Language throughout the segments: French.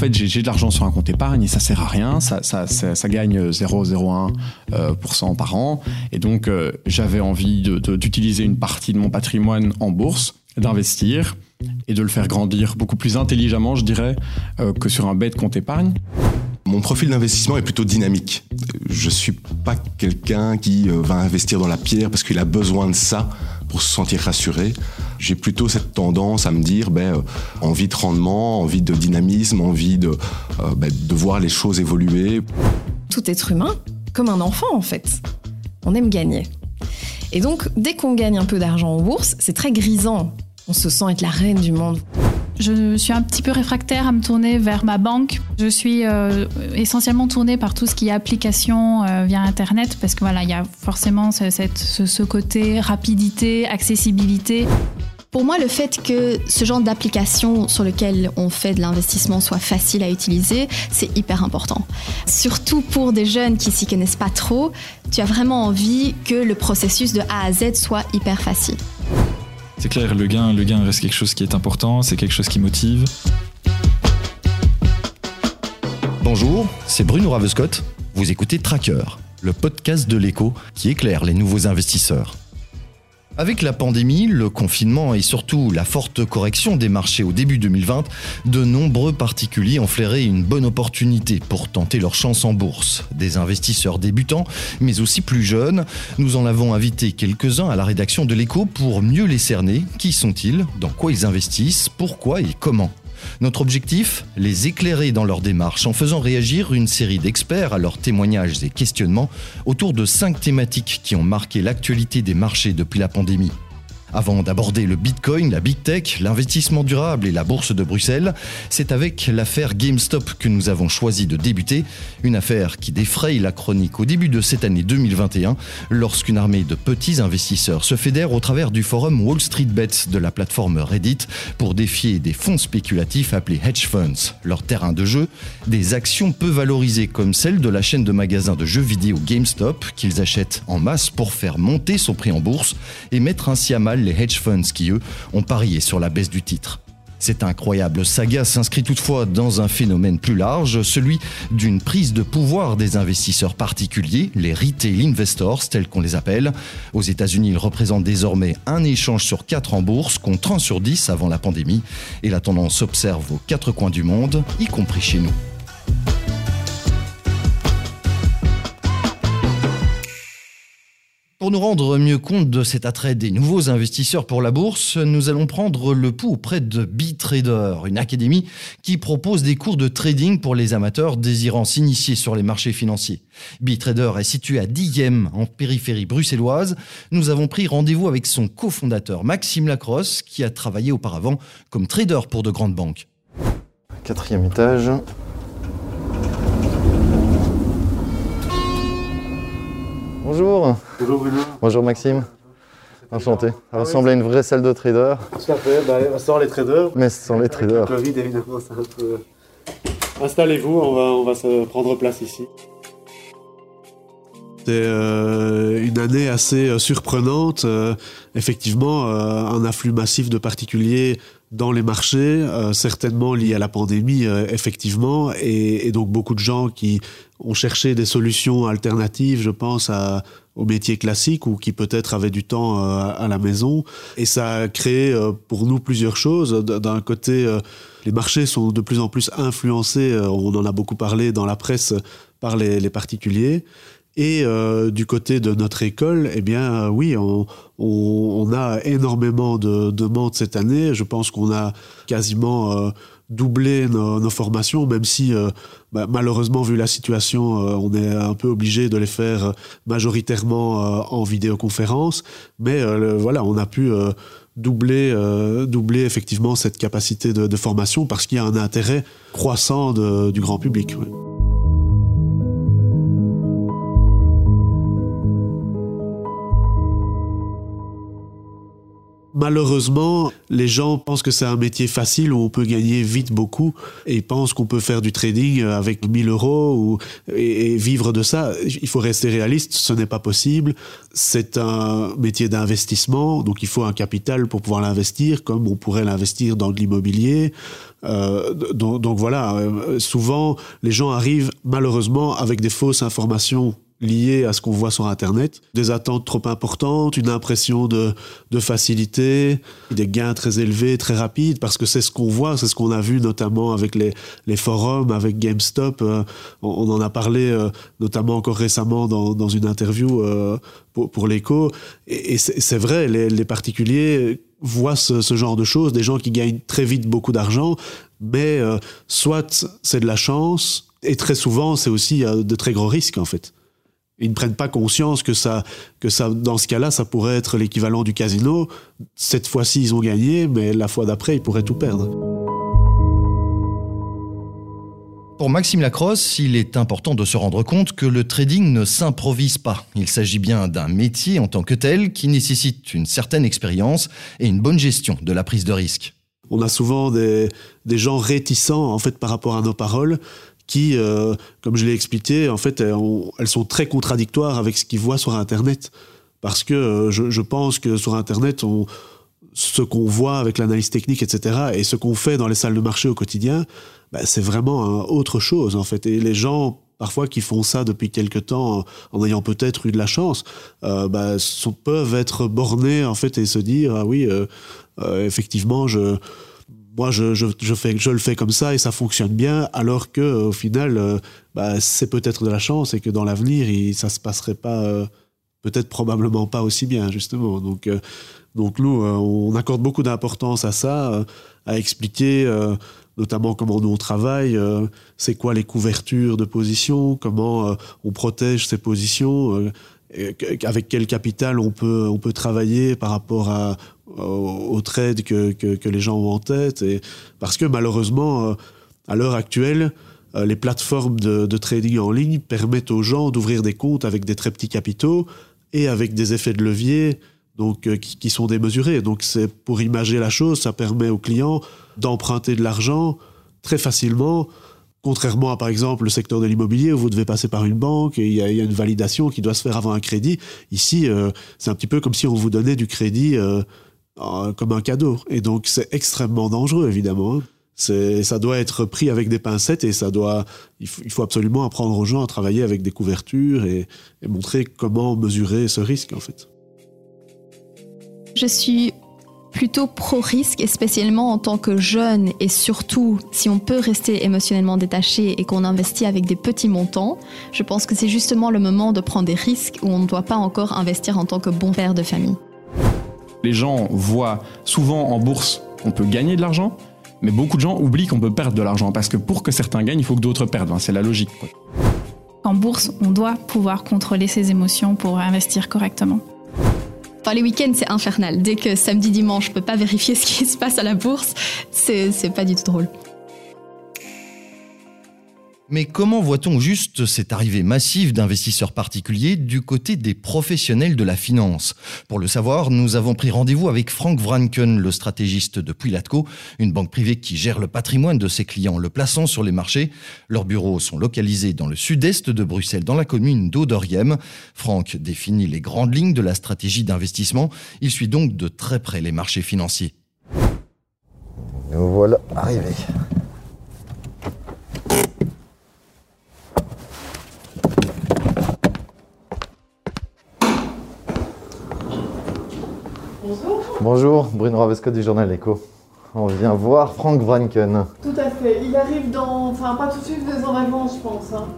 fait, j'ai de l'argent sur un compte épargne et ça sert à rien, ça, ça, ça, gagne 0,01% euh, par an. Et donc, euh, j'avais envie d'utiliser une partie de mon patrimoine en bourse, d'investir et de le faire grandir beaucoup plus intelligemment, je dirais, euh, que sur un bête compte épargne. Mon profil d'investissement est plutôt dynamique. Je suis pas quelqu'un qui va investir dans la pierre parce qu'il a besoin de ça pour se sentir rassuré. J'ai plutôt cette tendance à me dire ben, euh, envie de rendement, envie de dynamisme, envie de, euh, ben, de voir les choses évoluer. Tout être humain, comme un enfant en fait, on aime gagner. Et donc, dès qu'on gagne un peu d'argent en bourse, c'est très grisant. On se sent être la reine du monde. Je suis un petit peu réfractaire à me tourner vers ma banque. Je suis euh, essentiellement tournée par tout ce qui est application euh, via Internet parce que voilà, il y a forcément ce, ce, côté rapidité, accessibilité. Pour moi, le fait que ce genre d'application sur lequel on fait de l'investissement soit facile à utiliser, c'est hyper important. Surtout pour des jeunes qui s'y connaissent pas trop, tu as vraiment envie que le processus de A à Z soit hyper facile. C'est clair, le gain, le gain reste quelque chose qui est important, c'est quelque chose qui motive. Bonjour, c'est Bruno Ravescott. Vous écoutez Tracker, le podcast de l'écho qui éclaire les nouveaux investisseurs. Avec la pandémie, le confinement et surtout la forte correction des marchés au début 2020, de nombreux particuliers ont flairé une bonne opportunité pour tenter leur chance en bourse. Des investisseurs débutants, mais aussi plus jeunes. Nous en avons invité quelques-uns à la rédaction de l'écho pour mieux les cerner. Qui sont-ils? Dans quoi ils investissent? Pourquoi et comment? Notre objectif Les éclairer dans leur démarche en faisant réagir une série d'experts à leurs témoignages et questionnements autour de cinq thématiques qui ont marqué l'actualité des marchés depuis la pandémie. Avant d'aborder le Bitcoin, la Big Tech, l'investissement durable et la bourse de Bruxelles, c'est avec l'affaire GameStop que nous avons choisi de débuter. Une affaire qui défraye la chronique au début de cette année 2021, lorsqu'une armée de petits investisseurs se fédère au travers du forum Wall Street Bets de la plateforme Reddit pour défier des fonds spéculatifs appelés hedge funds. Leur terrain de jeu, des actions peu valorisées comme celle de la chaîne de magasins de jeux vidéo GameStop qu'ils achètent en masse pour faire monter son prix en bourse et mettre ainsi à mal les hedge funds qui, eux, ont parié sur la baisse du titre. Cette incroyable saga s'inscrit toutefois dans un phénomène plus large, celui d'une prise de pouvoir des investisseurs particuliers, les retail investors tels qu'on les appelle. Aux États-Unis, ils représentent désormais un échange sur quatre en bourse contre un sur 10 avant la pandémie. Et la tendance s'observe aux quatre coins du monde, y compris chez nous. Pour nous rendre mieux compte de cet attrait des nouveaux investisseurs pour la bourse, nous allons prendre le pouls auprès de B-Trader, une académie qui propose des cours de trading pour les amateurs désirant s'initier sur les marchés financiers. B-Trader est situé à Diem, en périphérie bruxelloise. Nous avons pris rendez-vous avec son cofondateur Maxime Lacrosse, qui a travaillé auparavant comme trader pour de grandes banques. Quatrième étage. Bonjour. Bonjour Bruno. Bonjour Maxime. Enchanté. Ça ressemble à une vraie salle de trader. Tout à fait, bah, sans les traders. Mais sans les traders. Le Covid évidemment, c'est un peu... Installez-vous, on va, on va se prendre place ici. C'est euh, une année assez euh, surprenante. Euh, effectivement, un afflux massif de particuliers dans les marchés, certainement lié à la pandémie, effectivement, et, donc beaucoup de gens qui ont cherché des solutions alternatives, je pense, à, aux métiers classiques ou qui peut-être avaient du temps à, la maison. Et ça a créé pour nous plusieurs choses. D'un côté, les marchés sont de plus en plus influencés, on en a beaucoup parlé dans la presse, par les particuliers. Et euh, du côté de notre école, eh bien, euh, oui, on, a énormément de demandes cette année. Je pense qu'on a quasiment euh, doublé nos, formations, même si, bah, malheureusement, vu la situation, on est un peu obligé de les faire majoritairement en vidéoconférence. Mais voilà, on a pu doubler, doubler effectivement cette capacité de, formation parce qu'il y a un intérêt croissant du grand public. Malheureusement, les gens pensent que c'est un métier facile où on peut gagner vite beaucoup et pensent qu'on peut faire du trading avec 1000 euros ou, et, vivre de ça. Il faut rester réaliste, ce n'est pas possible. C'est un métier d'investissement, donc il faut un capital pour pouvoir l'investir, comme on pourrait l'investir dans de l'immobilier. Euh, donc, donc, voilà, euh, souvent les gens arrivent malheureusement avec des fausses informations liées à ce qu'on voit sur Internet. Des attentes trop importantes, une impression de, de facilité, des gains très élevés, très rapides, parce que c'est ce qu'on voit, c'est ce qu'on a vu notamment avec les, les forums, avec GameStop. Euh, on, en a parlé euh, notamment encore récemment dans, dans une interview euh, pour, pour l'écho. Et, et c'est vrai, les, les, particuliers voient ce, ce, genre de choses, des gens qui gagnent très vite beaucoup d'argent, mais soit c'est de la chance, et très souvent c'est aussi de très gros risques en fait. Ils ne prennent pas conscience que ça, que ça, dans ce cas-là, ça pourrait être l'équivalent du casino. Cette fois-ci, ils ont gagné, mais la fois d'après, ils pourraient tout perdre. Pour Maxime Lacrosse, il est important de se rendre compte que le trading ne s'improvise pas. Il s'agit bien d'un métier en tant que tel qui nécessite une certaine expérience et une bonne gestion de la prise de risque. On a souvent des, des gens réticents en fait par rapport à nos paroles qui, euh, comme je l'ai expliqué, en fait, elles, sont très contradictoires avec ce qu'ils voient sur Internet. Parce que euh, je, pense que sur Internet, ce qu'on voit avec l'analyse technique, etc., et ce qu'on fait dans les salles de marché au quotidien, bah, c'est vraiment autre chose, en fait. Et les gens, parfois, qui font ça depuis quelque temps, en ayant peut-être eu de la chance, euh, bah, peuvent être bornés, en fait, et se dire, ah oui, euh, euh, effectivement, je moi je, je, je, fais, je le fais comme ça et ça fonctionne bien, alors que au final, euh, bah, c'est peut-être de la chance et que dans l'avenir, ça se passerait pas, euh, peut-être probablement pas aussi bien justement. Donc, euh, donc nous, on accorde beaucoup d'importance à ça, à expliquer notamment comment nous on travaille, c'est quoi les couvertures de position, comment on protège ces positions avec quel capital on peut, on peut travailler par rapport à, au, trade que, les gens ont en tête. Et, parce que malheureusement, euh, à l'heure actuelle, euh, les plateformes de, trading en ligne permettent aux gens d'ouvrir des comptes avec des très petits capitaux et avec des effets de levier donc, euh, qui, sont démesurés. Donc c'est pour imager la chose, ça permet aux clients d'emprunter de l'argent très facilement Contrairement à, par exemple, le secteur de l'immobilier où vous devez passer par une banque et il y, a, une validation qui doit se faire avant un crédit. Ici, c'est un petit peu comme si on vous donnait du crédit comme un cadeau. Et donc c'est extrêmement dangereux, évidemment. Hein. Ça doit être pris avec des pincettes et ça doit, il faut, absolument apprendre aux gens à travailler avec des couvertures et, et montrer comment mesurer ce risque, en fait. Je suis plutôt pro-risque, spécialement en tant que jeune, et surtout si on peut rester émotionnellement détaché et qu'on investit avec des petits montants, je pense que c'est justement le moment de prendre des risques où on ne doit pas encore investir en tant que bon père de famille. Les gens voient souvent en bourse qu'on peut gagner de l'argent, mais beaucoup de gens oublient qu'on peut perdre de l'argent parce que pour que certains gagnent, il faut que d'autres perdent. C'est la logique. En bourse, on doit pouvoir contrôler ses émotions pour investir correctement. Enfin, les week-ends, c'est infernal. Dès que samedi, dimanche, je peux pas vérifier ce qui se passe à la bourse, c'est pas du tout drôle. Mais comment voit-on juste cette arrivée massive d'investisseurs particuliers du côté des professionnels de la finance? Pour le savoir, nous avons pris rendez-vous avec Frank Vranken, le stratégiste de Puilatco, une banque privée qui gère le patrimoine de ses clients, le plaçant sur les marchés. Leurs bureaux sont localisés dans le sud-est de Bruxelles, dans la commune d'Odoriem. Frank définit les grandes lignes de la stratégie d'investissement. Il suit donc de très près les marchés financiers. Nous voilà arrivés. Bonjour, Bruno Ravescott du journal Echo. On vient voir Frank Vranken. Tout à fait. Il arrive dans. Enfin, pas tout de suite, deux ans d'avance, je pense. Hein.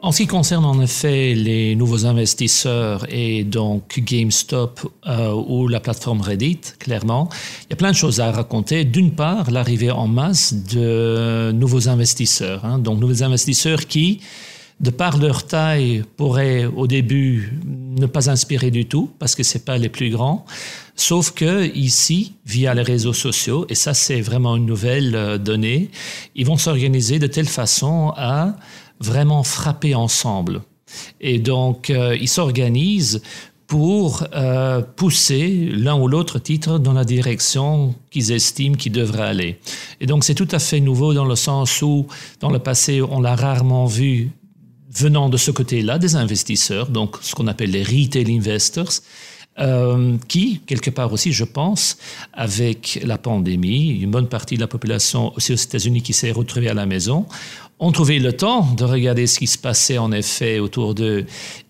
En ce qui concerne en effet les nouveaux investisseurs et donc GameStop euh, ou la plateforme Reddit, clairement, il y a plein de choses à raconter. D'une part, l'arrivée en masse de nouveaux investisseurs, hein, donc nouveaux investisseurs qui de par leur taille, pourraient au début ne pas inspirer du tout parce que c'est pas les plus grands. Sauf que ici, via les réseaux sociaux, et ça c'est vraiment une nouvelle euh, donnée, ils vont s'organiser de telle façon à vraiment frapper ensemble. Et donc, euh, ils s'organisent pour euh, pousser l'un ou l'autre titre dans la direction qu'ils estiment qu'il devrait aller. Et donc c'est tout à fait nouveau dans le sens où dans le passé on l'a rarement vu venant de ce côté-là des investisseurs, donc ce qu'on appelle les retail investors, euh, qui, quelque part aussi, je pense, avec la pandémie, une bonne partie de la population aussi aux États-Unis qui s'est retrouvée à la maison, ont trouvé le temps de regarder ce qui se passait en effet autour d'eux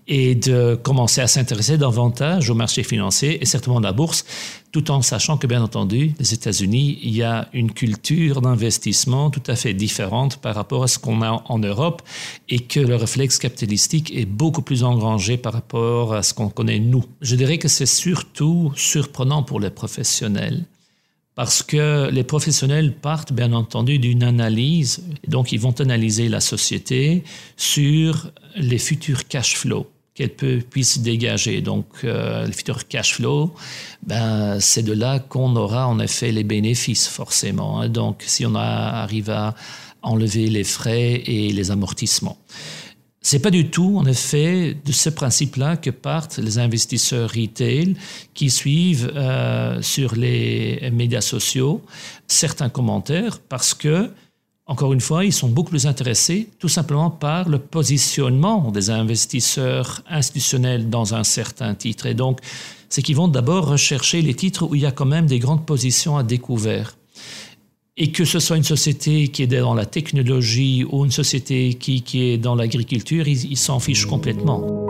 et de commencer à s'intéresser davantage au marché financier et certainement à la bourse, tout en sachant que, bien entendu, les États-Unis, il y a une culture d'investissement tout à fait différente par rapport à ce qu'on a en Europe et que le réflexe capitalistique est beaucoup plus engrangé par rapport à ce qu'on connaît nous. Je dirais que c'est surtout surprenant pour les professionnels parce que les professionnels partent bien entendu d'une analyse, donc ils vont analyser la société sur les futurs cash flows qu'elle puisse dégager. Donc, euh, le futur cash flow, ben, c'est de là qu'on aura en effet les bénéfices forcément. Hein. Donc, si on arrive à enlever les frais et les amortissements. C'est pas du tout, en effet, de ce principe-là que partent les investisseurs retail qui suivent euh, sur les médias sociaux certains commentaires parce que encore une fois, ils sont beaucoup plus intéressés tout simplement par le positionnement des investisseurs institutionnels dans un certain titre. Et donc, c'est qu'ils vont d'abord rechercher les titres où il y a quand même des grandes positions à découvert. Et que ce soit une société qui est dans la technologie ou une société qui, est dans l'agriculture, ils s'en fichent complètement.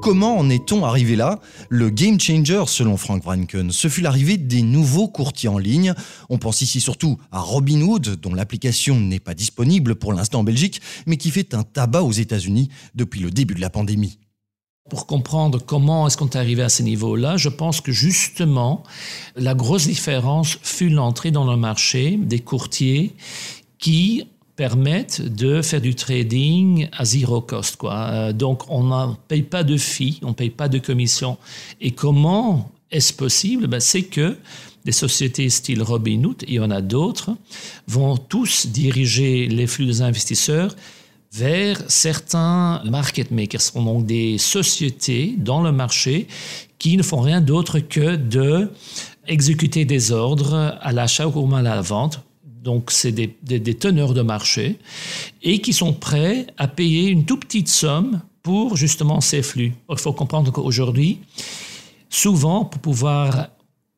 Comment en est-on arrivé là? Le game changer, selon Frank Franken, ce fut l'arrivée des nouveaux courtiers en ligne. On pense ici surtout à Robinhood, dont l'application n'est pas disponible pour l'instant en Belgique, mais qui fait un tabac aux États-Unis depuis le début de la pandémie. Pour comprendre comment est-ce qu'on est arrivé à ce niveau-là, je pense que justement, la grosse différence fut l'entrée dans le marché des courtiers qui permettent de faire du trading à zéro cost. Quoi. Euh, donc, on ne paye pas de fee, on ne paye pas de commission. Et comment est-ce possible? Ben, C'est que des sociétés style Robinhood, il y en a d'autres, vont tous diriger les flux des investisseurs vers certains market makers, sont donc des sociétés dans le marché qui ne font rien d'autre que de exécuter des ordres à l'achat ou à la vente donc c'est des, teneurs de marché, et qui sont prêts à payer une toute petite somme pour justement ces flux. Il faut comprendre qu'aujourd'hui, souvent, pour pouvoir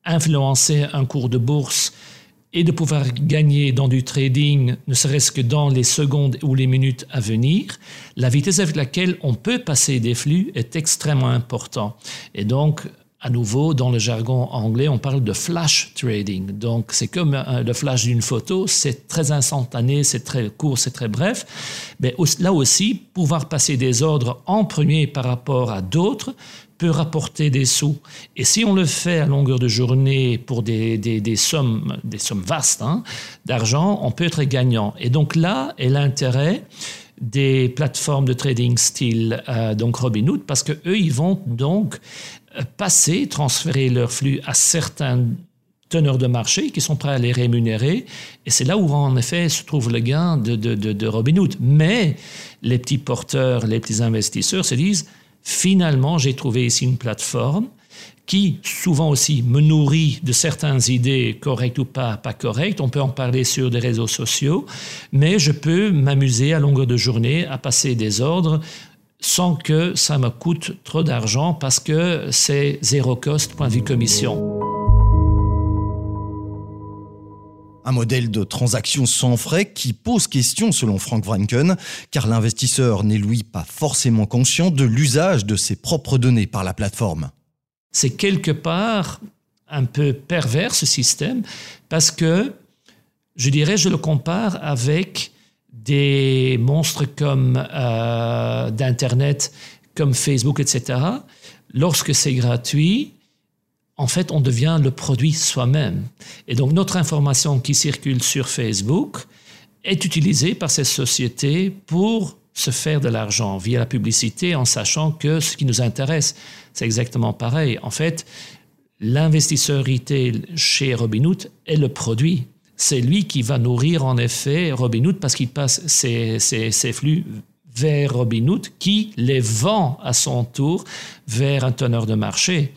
influencer un cours de bourse et de pouvoir gagner dans du trading, ne serait-ce que dans les secondes ou les minutes à venir, la vitesse avec laquelle on peut passer des flux est extrêmement importante. Et donc, à nouveau, dans le jargon anglais, on parle de flash trading. Donc, c'est comme le flash d'une photo, c'est très instantané, c'est très court, c'est très bref. Mais là aussi, pouvoir passer des ordres en premier par rapport à d'autres peut rapporter des sous. Et si on le fait à longueur de journée pour des, des, sommes, des sommes vastes hein, d'argent, on peut être gagnant. Et donc là est l'intérêt des plateformes de trading style euh, donc Robinhood parce que eux ils vont donc passer, transférer leur flux à certains teneurs de marché qui sont prêts à les rémunérer. Et c'est là où, en effet, se trouve le gain de, de, de, Robinhood. Mais les petits porteurs, les petits investisseurs se disent, finalement, j'ai trouvé ici une plateforme qui souvent aussi me nourrit de certaines idées correctes ou pas, pas correctes. On peut en parler sur des réseaux sociaux, mais je peux m'amuser à longueur de journée à passer des ordres sans que ça me coûte trop d'argent parce que c'est zéro cost point de vue commission. Un modèle de transaction sans frais qui pose question selon Frank Franken, car l'investisseur n'est lui pas forcément conscient de l'usage de ses propres données par la plateforme. C'est quelque part un peu pervers ce système, parce que je dirais, je le compare avec des monstres comme euh, d'Internet, comme Facebook, etc., lorsque c'est gratuit, en fait, on devient le produit soi-même. Et donc, notre information qui circule sur Facebook est utilisée par ces sociétés pour se faire de l'argent via la publicité en sachant que ce qui nous intéresse, c'est exactement pareil. En fait, l'investisseur retail chez Robinhood est le produit c'est lui qui va nourrir en effet Robinhood parce qu'il passe ses, flux vers Robinhood qui les vend à son tour vers un teneur de marché.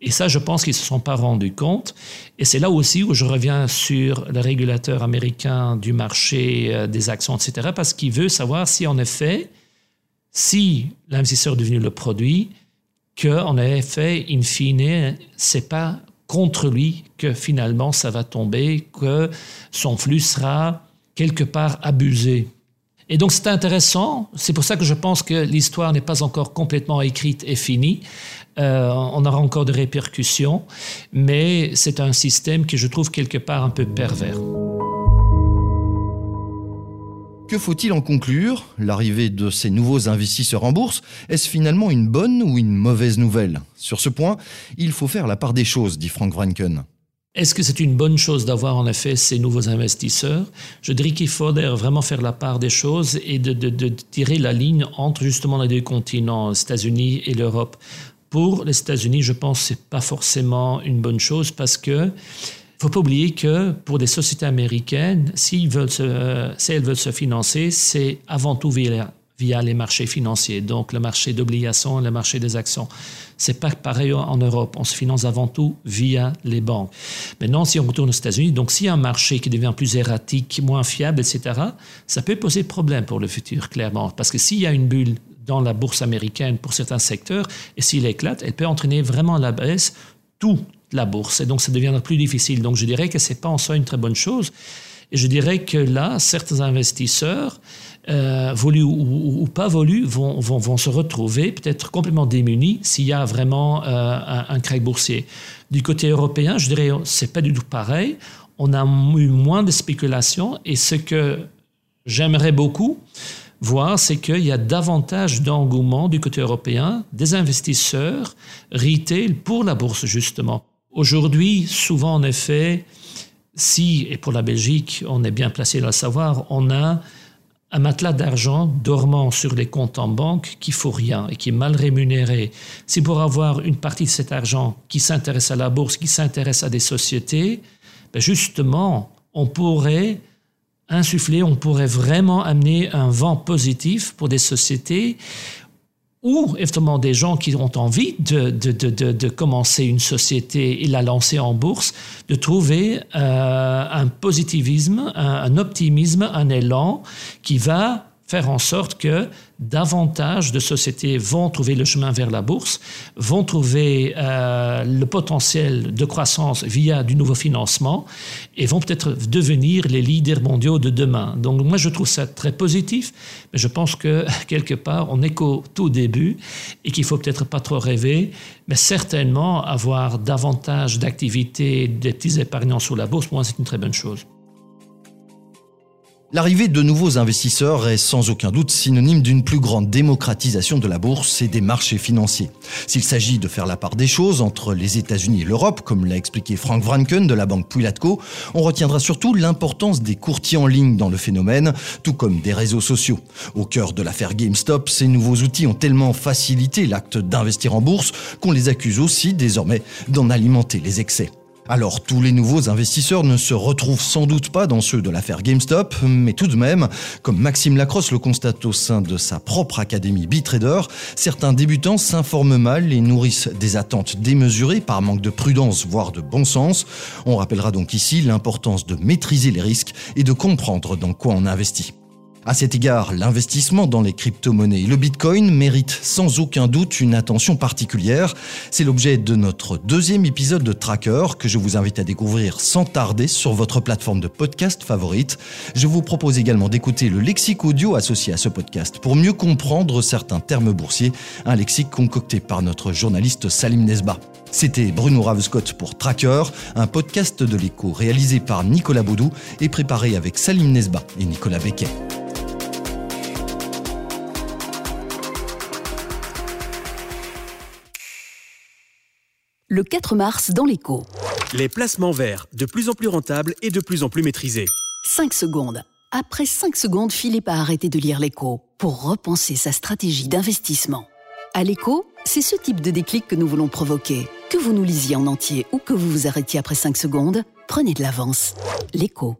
Et ça, je pense qu'ils ne se sont pas rendus compte. Et c'est là aussi où je reviens sur le régulateur américain du marché euh, des actions, etc., parce qu'il veut savoir si, en effet, si l'investisseur est devenu le produit, qu'en effet, in fine, c'est pas contre lui que finalement ça va tomber, que son flux sera quelque part abusé. Et donc c'est intéressant, c'est pour ça que je pense que l'histoire n'est pas encore complètement écrite et finie. Euh, on aura encore des répercussions, mais c'est un système que je trouve quelque part un peu pervers. Que faut-il en conclure? L'arrivée de ces nouveaux investisseurs en bourse, est-ce finalement une bonne ou une mauvaise nouvelle? Sur ce point, il faut faire la part des choses, dit Frank Wranken. Est-ce que c'est une bonne chose d'avoir en effet ces nouveaux investisseurs? Je dirais qu'il faut vraiment faire la part des choses et de, de tirer la ligne entre justement les deux continents, les États-Unis et l'Europe. Pour les États-Unis, je pense que ce n'est pas forcément une bonne chose parce que il ne faut pas oublier que pour des sociétés américaines, se, si elles veulent se financer, c'est avant tout via, les marchés financiers, donc le marché d'obligations, le marché des actions. C'est pas pareil en Europe. On se finance avant tout via les banques. Maintenant, si on retourne aux États-Unis, donc s'il y a un marché qui devient plus erratique, moins fiable, etc., ça peut poser problème pour le futur, clairement. Parce que s'il y a une bulle dans la bourse américaine pour certains secteurs, et s'il éclate, elle peut entraîner vraiment la baisse toute la bourse. Et donc, ça deviendra plus difficile. Donc, je dirais que ce n'est pas en soi une très bonne chose. Et je dirais que là, certains investisseurs, euh, volus ou, pas volus, vont, vont, vont se retrouver peut-être complètement démunis s'il y a vraiment euh, un, un crack boursier. Du côté européen, je dirais, c'est pas du tout pareil. On a eu moins de spéculation et ce que j'aimerais beaucoup, voir, c'est qu'il y a davantage d'engouement du côté européen des investisseurs retail pour la bourse, justement. Aujourd'hui, souvent, en effet, si, et pour la Belgique, on est bien placé à le savoir, on a un matelas d'argent dormant sur les comptes en banque qui faut rien et qui est mal rémunéré. Si pour avoir une partie de cet argent qui s'intéresse à la bourse, qui s'intéresse à des sociétés, ben justement, on pourrait insuffler, on pourrait vraiment amener un vent positif pour des sociétés ou éventuellement des gens qui ont envie de, de, de, de, commencer une société et la lancer en bourse, de trouver euh, un positivisme, un, optimisme, un élan qui va faire en sorte que davantage de sociétés vont trouver le chemin vers la bourse, vont trouver euh, le potentiel de croissance via du nouveau financement et vont peut-être devenir les leaders mondiaux de demain. Donc moi, je trouve ça très positif, mais je pense que quelque part, on est qu'au tout début et qu'il faut peut-être pas trop rêver, mais certainement avoir davantage d'activités des petits épargnants sur la bourse, moi, c'est une très bonne chose. L'arrivée de nouveaux investisseurs est sans aucun doute synonyme d'une plus grande démocratisation de la bourse et des marchés financiers. S'il s'agit de faire la part des choses entre les États-Unis et l'Europe, comme l'a expliqué Frank Wranken de la banque Puilatco, on retiendra surtout l'importance des courtiers en ligne dans le phénomène, tout comme des réseaux sociaux. Au cœur de l'affaire GameStop, ces nouveaux outils ont tellement facilité l'acte d'investir en bourse qu'on les accuse aussi désormais d'en alimenter les excès. Alors tous les nouveaux investisseurs ne se retrouvent sans doute pas dans ceux de l'affaire GameStop, mais tout de même, comme Maxime Lacrosse le constate au sein de sa propre académie Bitrader, certains débutants s'informent mal et nourrissent des attentes démesurées par manque de prudence, voire de bon sens. On rappellera donc ici l'importance de maîtriser les risques et de comprendre dans quoi on investit. À cet égard, l'investissement dans les crypto-monnaies et le Bitcoin mérite sans aucun doute une attention particulière. C'est l'objet de notre deuxième épisode de Tracker que je vous invite à découvrir sans tarder sur votre plateforme de podcast favorite. Je vous propose également d'écouter le lexique audio associé à ce podcast pour mieux comprendre certains termes boursiers, un lexique concocté par notre journaliste Salim Nesba. C'était Bruno Ravescott pour Tracker, un podcast de l'écho réalisé par Nicolas Baudou et préparé avec Salim Nesba et Nicolas Becquet. Le 4 mars dans l'écho. Les placements verts, de plus en plus rentables et de plus en plus maîtrisés. 5 secondes. Après 5 secondes, filez pas arrêter de lire l'écho pour repenser sa stratégie d'investissement. À l'écho, c'est ce type de déclic que nous voulons provoquer. Que vous nous lisiez en entier ou que vous vous arrêtiez après 5 secondes, prenez de l'avance. L'écho.